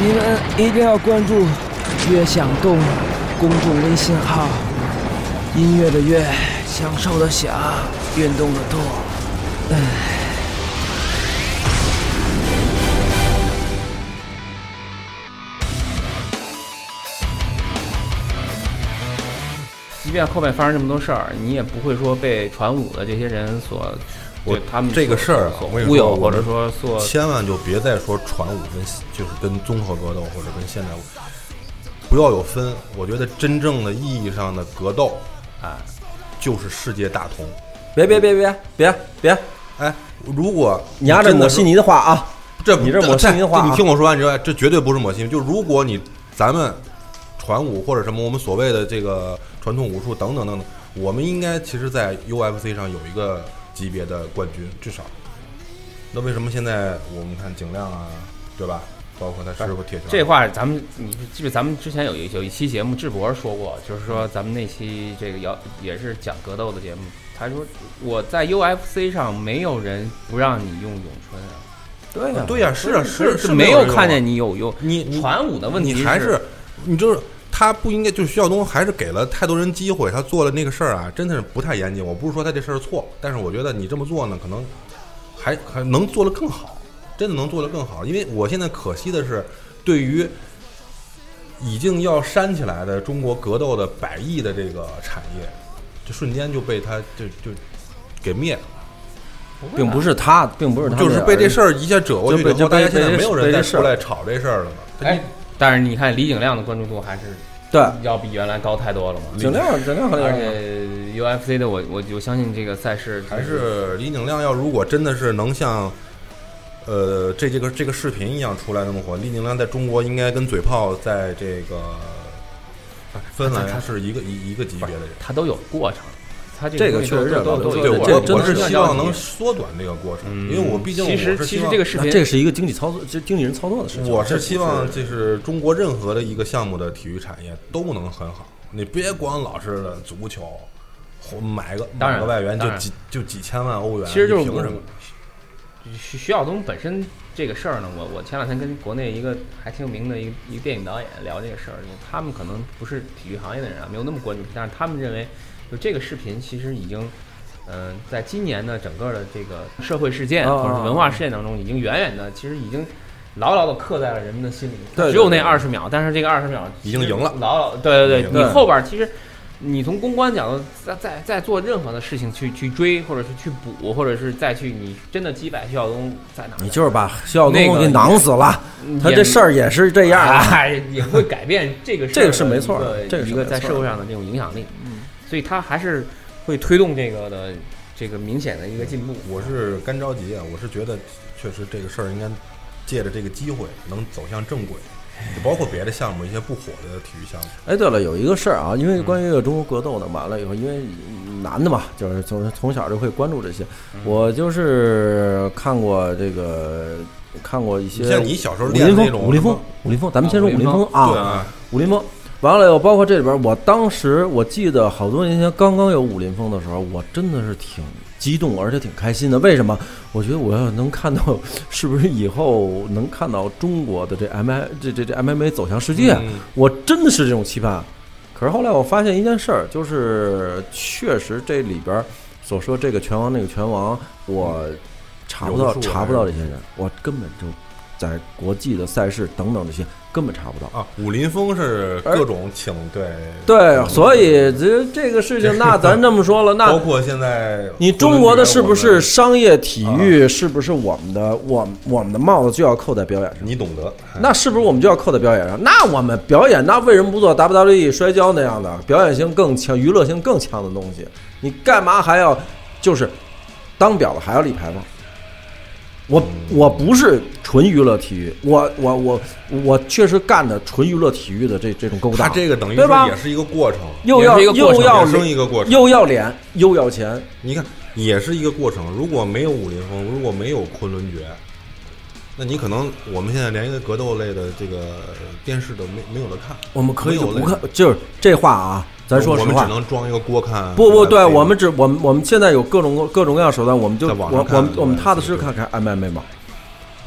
你们一定要关注“乐享动”公众微信号，音乐的乐，享受的享，运动的动。即便后面发生这么多事儿，你也不会说被传武的这些人所，我他们这个事儿啊所我跟你说忽悠，或者说做千万就别再说传武跟就是跟综合格斗或者跟现代武，不要有分。我觉得真正的意义上的格斗，哎，就是世界大同。别别别别别别，哎，如果你丫这真的是抹稀泥的话啊！这你这抹稀泥的话啊你听我说完之后，这绝对不是抹稀泥。就如果你咱们传武或者什么我们所谓的这个传统武术等等等等，我们应该其实，在 UFC 上有一个级别的冠军，至少。那为什么现在我们看景亮啊，对吧？包括他师傅铁拳，这话咱们，你记得咱们之前有一有一期节目，智博说过，就是说咱们那期这个要也是讲格斗的节目，他说我在 UFC 上没有人不让你用咏春啊，对呀、对呀、是啊，是是没有看见你有用。你你传武的问题还是你就是他不应该，就是徐晓东还是给了太多人机会，他做的那个事儿啊，真的是不太严谨。我不是说他这事儿错，但是我觉得你这么做呢，可能还还能做得更好，真的能做得更好。因为我现在可惜的是，对于已经要煽起来的中国格斗的百亿的这个产业，就瞬间就被他就就给灭了。并不是他，并不是他，就是被这事儿一下折过去以后，大家现在没有人再出来吵这事儿了嘛。哎，但是你看李景亮的关注度还是对要比原来高太多了嘛。景亮，景亮很厉而。且 UFC 的我我我相信这个赛事还是李景亮要如果真的是能像，呃，这这个这个视频一样出来那么火，李景亮在中国应该跟嘴炮在这个芬兰是一个一一个级别的人。他都有过程，他这这个确实是都对我我是这真的是希望能缩短这个过程，嗯因为我毕竟其实我是希望其实这个视频那这是一个经济操作，这经纪人操作的事情。我是希望就是中国任何的一个项目的体育产业都能很好，你别光老是足球，买个当然买个外援就几就几千万欧元，其实就是凭什么？徐徐晓东本身这个事儿呢，我我前两天跟国内一个还挺有名的一个一个电影导演聊这个事儿，他们可能不是体育行业的人啊，没有那么关注，但是他们认为，就这个视频其实已经，嗯、在今年的整个的这个社会事件啊或者是文化事件当中，已经远远的其实已经牢牢的刻在了人们的心里。对对只有那对二十秒，但是这个二十秒已经赢了牢牢对对对，你后边儿其实。你从公关角度再再再做任何的事情去去追，或者是去补，或者是再去你真的击败徐晓东在哪儿？你就是把徐晓东给囊死了，他这事儿也是这样也会改变这个事这个是没错这个是一个在社会上的这种影响力。所以他还是会推动这个的这个明显的一个进步。我是干着急啊！我是觉得确实这个事儿应该借着这个机会能走向正轨，就包括别的项目一些不火的体育项目。哎，对了，有一个事儿啊，因为关于这个中国格斗呢，完了以后，因为男的嘛，就是从从小就会关注这些。我就是看过这个，看过一些像你小时候武林风，练那种武林风，武林风，咱们先说武林风啊，武林风。完了以后，包括这里边，我当时我记得好多年前刚刚有武林风的时候，我真的是挺激动，而且挺开心的。为什么？我觉得我要能看到，是不是以后能看到中国的这 M I 这这这 MMA 走向世界？嗯我真的是这种期盼。可是后来我发现一件事儿，就是确实这里边儿所说这个拳王那个拳王，我查不到查不到这些人，我根本就在国际的赛事等等这些根本查不到。啊，武林风是各种请对对，所以这这个事情，那咱这么说了，那包括现在你中国的是不是商业体育？是不是我们的我我们的帽子就要扣在表演上？你懂得？那是不是我们就要扣在表演上？那我们表演，那为什么不做 WWE 摔跤那样的表演性更强、娱乐性更强的东西？你干嘛还要就是当婊子还要立牌坊？我我不是纯娱乐体育，我我我我确实干的纯娱乐体育的这这种勾当，他这个等于对吧说也是一个过程，又要又要生一个过程。又要脸又要钱，你看，也是一个过程。如果没有武林风，如果没有昆仑决，那你可能我们现在连一个格斗类的这个电视都没没有的看。我们可以就是这话啊，咱说实我们只话。能装一个锅看。不不，对我们只我们我们现在有各种各种各样手段，我们就我我们我们踏踏实实看看 MMA 嘛，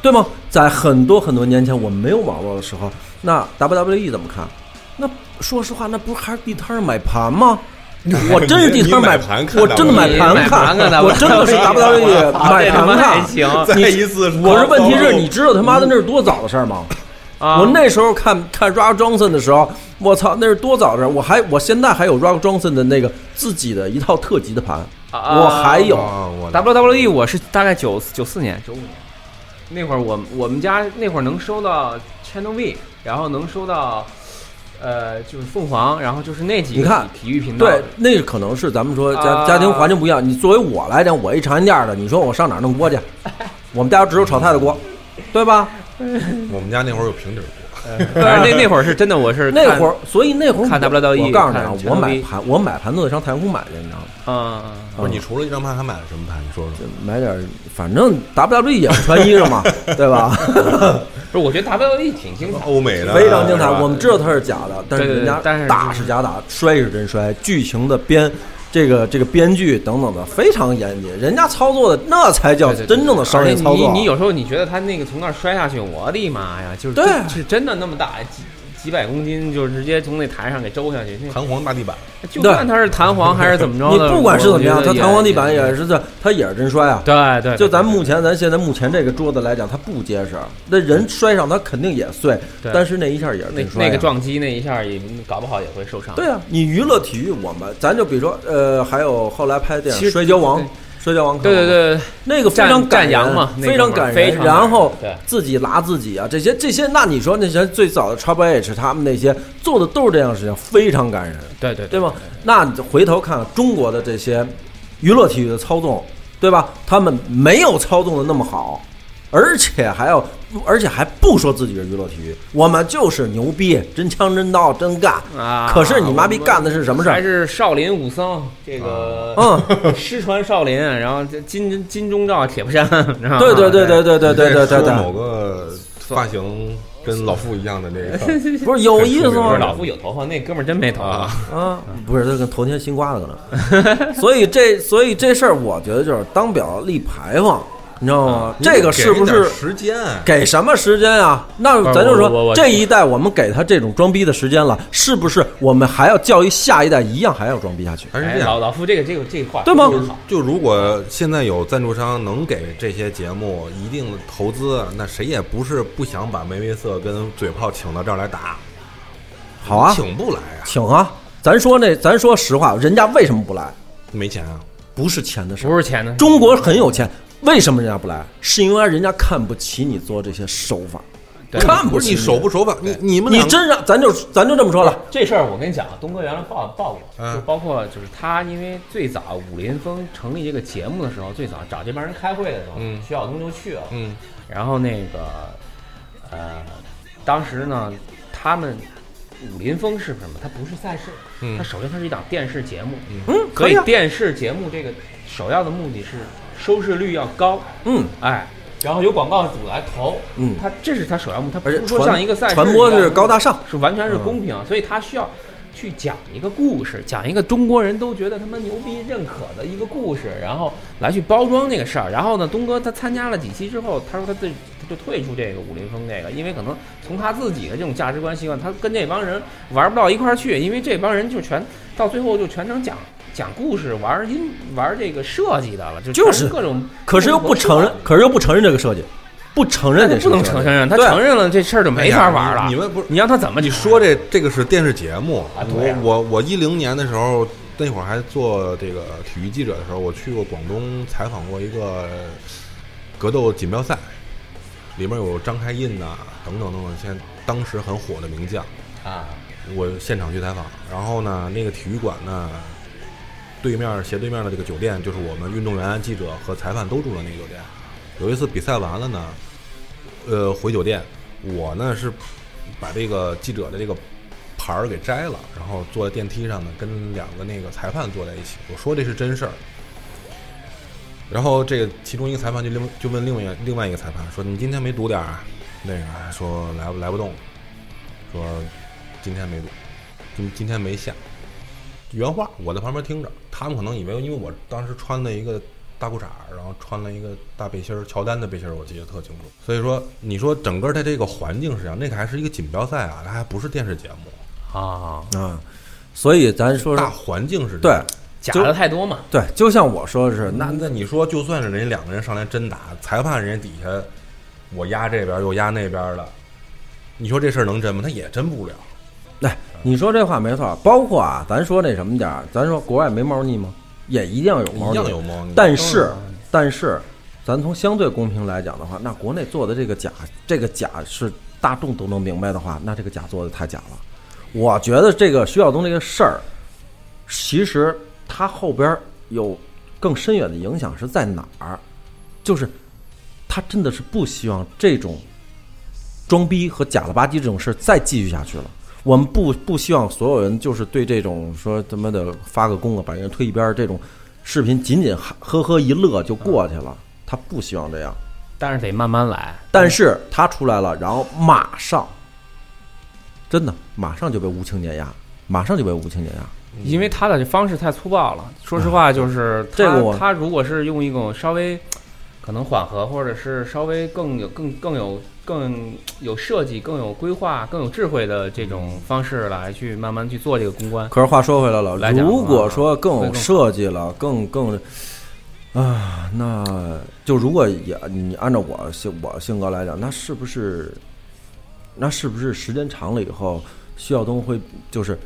对吗？在很多很多年前，我们没有网络的时候，那 WWE 怎么看？那说实话，那不是还是地摊上买盘吗？我真是地摊上买盘看我真的买盘看我真的是 WWE 买这他妈盘看还。行再一次，我是问题是，你知道他妈的那是多早的事儿吗？啊！我那时候看看 Rock Johnson 的时候，我操，那是多早的事！我还我现在还有 Rock Johnson 的那个自己的一套特级的盘，啊我还有。啊，我 WWE 我是大概九九四年九五年那会儿，我我们家那会儿能收到 Channel V，然后能收到呃就是凤凰，然后就是那几个你看体育频道对，那可能是咱们说家啊家庭环境不一样。你作为我来讲，我一长安店的，你说我上哪儿弄锅去？我们家只有炒菜的锅，对吧？我们家那会儿有平底锅，反正那 那会儿是真的，我是那会儿，所以那会儿看我 WWE 我告诉你啊，我买盘，我买盘都得上太阳宫买去，你知道吗？啊，不是你除了一张盘还买了什么盘？你说说。买点儿，反正 WWE 也是穿衣裳嘛，对吧？不是，我觉得 WWE 挺精彩。欧美的非常精彩。我们知道它是假的，但是人家但是打是假打，摔是真摔，剧情的编。这个这个编剧等等的非常严谨，人家操作的那才叫真正的商业操作。啊你你有时候你觉得他那个从那儿摔下去，我的妈呀，就是对是真的那么大几几百公斤，就直接从那台上给周下去。那弹簧大地板，就算它是弹簧还是怎么着，你不管是怎么样，它弹簧地板也是这，它也是真摔啊。对对，对就咱目前咱现在目前这个桌子来讲，它不结实，那人摔上它肯定也碎，对但是那一下也是那真摔啊。那个撞击那一下也搞不好也会受伤。对啊，你娱乐体育，我们咱就比如说，呃，还有后来拍的电影《摔跤王对》，摔跤王，对对，对，那个非常战感人嘛，非常感人。然后自己拉自己啊，这些这些，那你说那些最早的 Trouble H 他们那些做的都是这样的事情，非常感人，对对对吗？那你回头看看中国的这些娱乐体育的操纵，对吧？他们没有操纵的那么好，而且还要，而且还不说自己是娱乐体育，我们就是牛逼，真枪真刀真干。啊！可是你妈逼干的是什么事儿还？是少林武僧这个嗯，失传少林，然后这金金钟罩铁布衫，对对对对对对对对对说某，个发型跟老傅一样的那个 不是有意思不是吗？老傅有头发，那哥们儿真没头啊发。啊，不是，他跟头天新刮的可能。所以这，所以这事儿，我觉得就是当表立牌坊，你知道吗？这个是不是时间？给什么时间啊？那咱就说这一代我们给他这种装逼的时间了，是不是我们还要教育下一代一样还要装逼下去？哎，还是这样？老老夫这个这个这个话对吗就如果现在有赞助商能给这些节目一定的投资，那谁也不是不想把梅威瑟跟嘴炮请到这儿来打，好啊，请不来啊，请啊！咱说那，咱说实话，人家为什么不来？没钱啊。不是钱的事。不是钱的，中国很有钱，为什么人家不来？是因为人家看不起你做这些手法，看不起你。手不手法？你你们你真让咱就咱就这么说了，这事儿我跟你讲，东哥原来报报过，嗯。就包括就是他，因为最早武林风成立这个节目的时候，最早找这帮人开会的时候，嗯。徐晓东就去了，嗯。然后那个呃，当时呢，他们武林风是什么？它不是赛事，嗯。它首先它是一档电视节目，嗯，所可以电视节目这个首要的目的是收视率要高，嗯。哎，然后有广告主来投，嗯，他这是他首要目的，它不是说传像一个赛事传播一样是高大上，是完全是嗯。公平，所以他需要去讲一个故事，讲一个中国人都觉得他妈牛逼、认可的一个故事，然后来去包装这个事儿。然后呢，东哥他参加了几期之后，他说他自己他就退出这个武林风这个，因为可能从他自己的这种价值观习惯，他跟这帮人玩不到一块儿去，因为这帮人就全到最后就全程讲。讲故事玩音玩这个设计的了，就就是各种，可是又不承认，可是又不承认这个设计，不承认这不能是承认，他承认了这事儿就没法玩了。你你们不是你让他怎么你说这这个是电视节目，我我我一零年的时候，那会儿还做这个体育记者的时候，我去过广东采访过一个格斗锦标赛，里面有张开印呐、等等等等，现当时很火的名将，啊，我现场去采访，然后呢，那个体育馆呢，对面斜对面的这个酒店，就是我们运动员、记者和裁判都住的那个酒店。有一次比赛完了呢，呃，回酒店，我呢是把这个记者的这个牌儿给摘了，然后坐在电梯上呢，跟两个那个裁判坐在一起。我说这是真事儿。然后这个其中一个裁判就另就问另外另外一个裁判说：“你今天没赌点儿啊？”那个说来不来不动，说今天没赌，今今天没下。原话我在旁边听着，他们可能以为因为我当时穿了一个大裤衩，然后穿了一个大背心儿，乔丹的背心儿，我记得特清楚。所以说，你说整个的这个环境是这样，那个还是一个锦标赛啊，它还不是电视节目，啊，啊，所以咱说大环境是这对样。假的太多嘛。对，就像我说的是，那那那你说，就算是人家两个人上来真打，裁判人家底下我压这边又压那边儿的，你说这事儿能真吗？他也真不了。你说这话没错，包括啊，咱说那什么点儿，咱说国外没猫腻吗？也一定要有猫一腻，样有猫腻。但是，但是，咱从相对公平来讲的话，那国内做的这个假，这个假是大众都能明白的话，那这个假做的太假了。我觉得这个徐晓东这个事儿，其实他后边儿有更深远的影响是在哪儿？就是他真的是不希望这种装逼和假了吧唧这种事儿再继续下去了。我们不不希望所有人就是对这种说他妈的发个功啊，把人推一边儿这种视频仅仅呵呵一乐就过去了，他不希望这样。但是得慢慢来。但是他出来了，然后马上，真的马上就被无情碾压，马上就被无情碾压。因为他的方式太粗暴了。说实话，就是他这个他如果是用一种稍微可能缓和，或者是稍微更有更更有更有设计、更有规划、更有智慧的这种方式来去慢慢去做这个公关，可是话说回来了，如果说更有设计了，更更啊，那就如果也你按照我性我性格来讲，那是不是那是不是时间长了以后，徐晓东会就是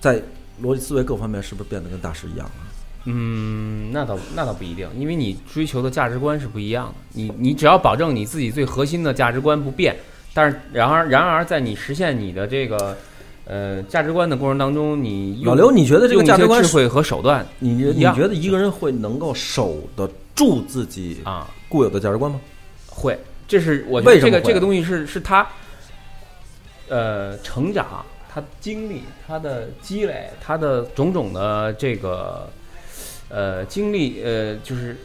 在逻辑思维各方面是不是变得跟大师一样了？嗯，那倒那倒不一定，因为你追求的价值观是不一样的。你你只要保证你自己最核心的价值观不变，但是然而然而在你实现你的这个呃价值观的过程当中，你用老刘，你觉得这个价值观智慧和手段你你觉得一个人会能够守得住自己啊固有的价值观吗？会，这是我觉得为什么这个这个东西是是他呃成长、他经历、他的积累、他的种种的这个呃经历呃就是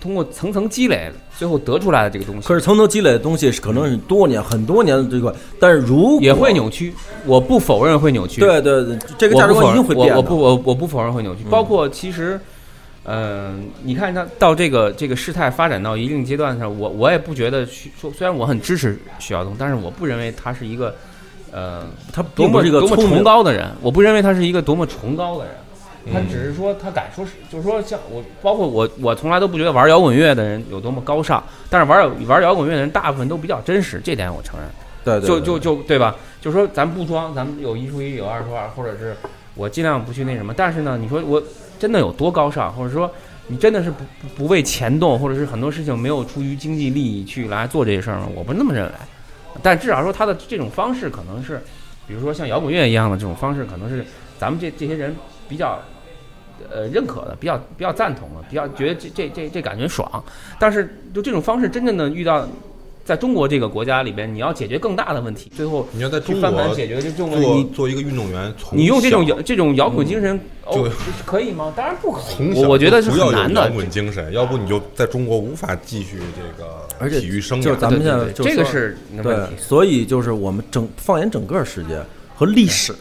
通过层层积累，最后得出来的这个东西。可是层层积累的东西是可能是多年很多年的这个，但是如果也会扭曲，我不否认会扭曲。对对对，这个价值观一定会变我。我不我我不否认会扭曲，包括其实，嗯、你看他到这个这个事态发展到一定阶段上，我我也不觉得徐说，虽然我很支持许晓东，但是我不认为他是一个呃他多不是一个多么崇高的人，我不认为他是一个多么崇高的人。他嗯只是说，他敢说是，就是说，像我，包括我，我从来都不觉得玩摇滚乐的人有多么高尚，但是玩摇玩摇滚乐的人大部分都比较真实，这点我承认。对对，对就就就对吧？就说咱不装，咱们有一说一，有二说二，或者是我尽量不去那什么。但是呢，你说我真的有多高尚，或者说你真的是不不不为钱动，或者是很多事情没有出于经济利益去来做这些事儿吗？我不是那么认为。但至少说他的这种方式可能是，比如说像摇滚乐一样的这种方式，可能是咱们这这些人比较。呃，认可的，比较比较赞同的，比较觉得这这这这感觉爽，但是就这种方式真正的遇到在中国这个国家里边，你要解决更大的问题，最后你要在中国解决这种问题，做做一个运动员，从你用这种小摇这种摇滚精神，哦就，可以吗？当然不可以，我我觉得是很难的摇。滚精神，要不你就在中国无法继续这个而且体育生涯。就咱们对现在就对对这个是问对题，。所以就是我们整放眼整个世界和历史，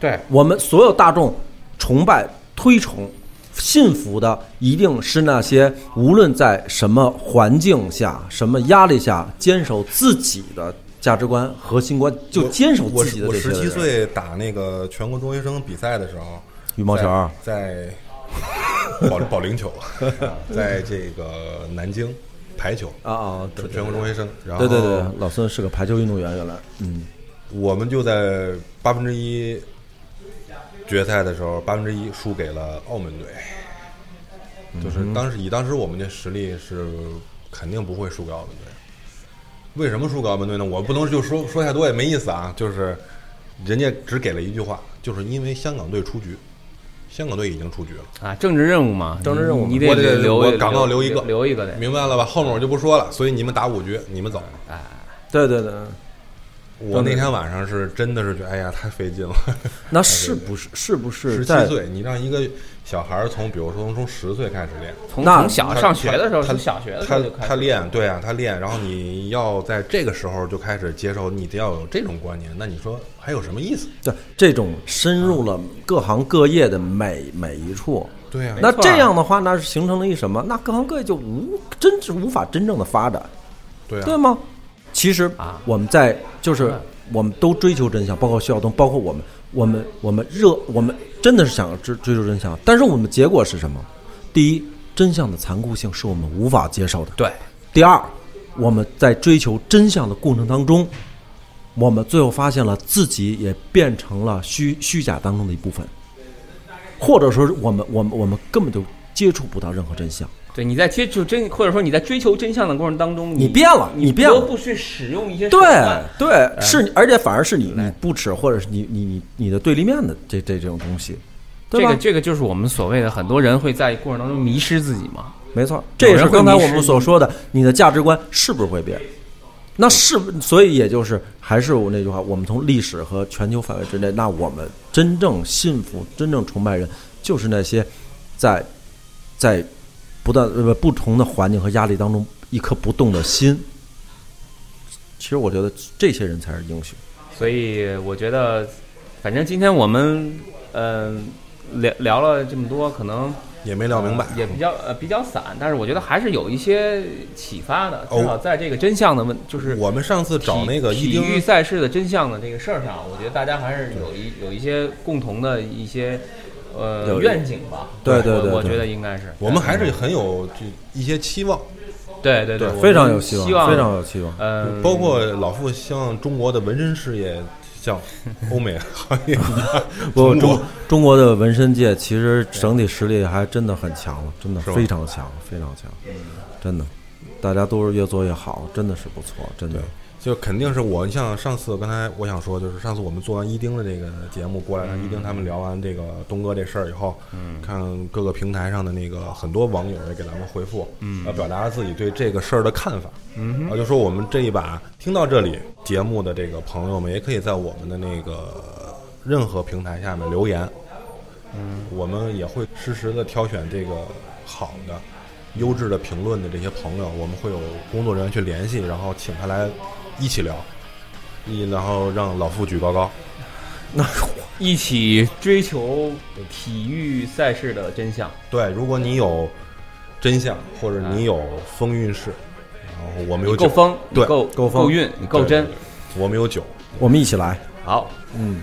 对，我们所有大众崇拜、推崇、信服的，一定是那些无论在什么环境下、什么压力下，坚守自己的价值观、核心观，就坚守自己的我这些人。十七岁打那个全国中学生比赛的时候，羽毛球儿在在保保龄球，在这个南京排球，啊啊，对全国中学生。然后对对对，老孙是个排球运动员，原来，嗯，我们就在八分之一决赛的时候，八分之一输给了澳门队。就是当时以当时我们的实力是肯定不会输给澳门队。为什么输给澳门队呢？我不能就说说太多也没意思啊。就是人家只给了一句话，就是因为香港队出局，香港队已经出局了。啊，政治任务嘛，政治任务你得留我港澳留留一个留一个得。明白了吧？后面我就不说了。所以你们打五局，你们走。哎对对对，我那天晚上是真的是觉得，哎呀，太费劲了。那是不是是不是十七岁，你让一个小孩儿从，比如说从十岁开始练，从从小上学的时候，他从小学的时他候就开始他练，对啊，他练，然后你要在这个时候就开始接受，你得要有这种观念，那你说还有什么意思？对这种深入了各行各业的每每一处。对呀、那这样的话，那是形成了一什么？那各行各业就无真是无法真正的发展，对啊，对吗？其实啊。我们在就是我们都追求真相，包括徐晓东，包括我们，我们我们热，我们真的是想追追求真相，但是我们结果是什么？第一，真相的残酷性是我们无法接受的；对，第二，我们在追求真相的过程当中，我们最后发现了自己也变成了虚虚假当中的一部分，或者说是我们我们我们根本就接触不到任何真相。对，你在接触真，或者说你在追求真相的过程当中，你变了你你变了不得不去使用一些手对段。对，是，而且反而是你你不耻，或者是你你你你的对立面的这这这种东西，对吧？这个这个就是我们所谓的很多人会在过程当中迷失自己嘛。没错，这也是刚才我们所说的，你的价值观是不是会变？那是不，所以也就是还是我那句话，我们从历史和全球范围之内，那我们真正信服、真正崇拜人，就是那些在在不断呃不同的环境和压力当中一颗不动的心。其实我觉得这些人才是英雄。所以我觉得，反正今天我们嗯、聊聊了这么多，可能也没聊明白。也比较呃比较散，但是我觉得还是有一些启发的。哦至少在这个真相的问，就是我们上次找那个一体育丁，赛事的真相的这个事儿上，我觉得大家还是有一有一些共同的一些呃有愿景吧。对对对对。我我觉得应该是。我们还是很有就一些期望，对对对，非常有希望，非常有希望。呃，包括老傅希望中国的纹身事业像欧美行业一，不，中中国中国的纹身界其实整体实力还真的很强了，真的非常强，非常强，真的，大家都是越做越好，真的是不错，真的。就肯定是我，你像上次刚才我想说，就是上次我们做完一丁的这个节目过来，让一丁他们聊完这个东哥这事儿以后，嗯，看各个平台上的那个很多网友也给咱们回复，嗯，表达自己对这个事儿的看法，嗯，啊，就说我们这一把听到这里节目的这个朋友们，也可以在我们的那个任何平台下面留言，嗯，我们也会实时的挑选这个好的。优质的评论的这些朋友，我们会有工作人员去联系，然后请他来一起聊，一然后让老傅举高高。一起追求体育赛事的真相。对，如果你有真相，或者你有风韵事，然后我们有酒，你够疯，你对够够疯够运，你够真。我们有酒我们一起来，好，嗯，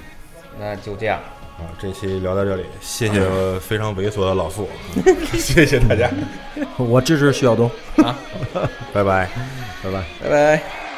那就这样。啊。这期聊到这里，谢谢非常猥琐的老傅，谢谢大家，我支持徐晓东啊，拜拜。拜拜。拜拜。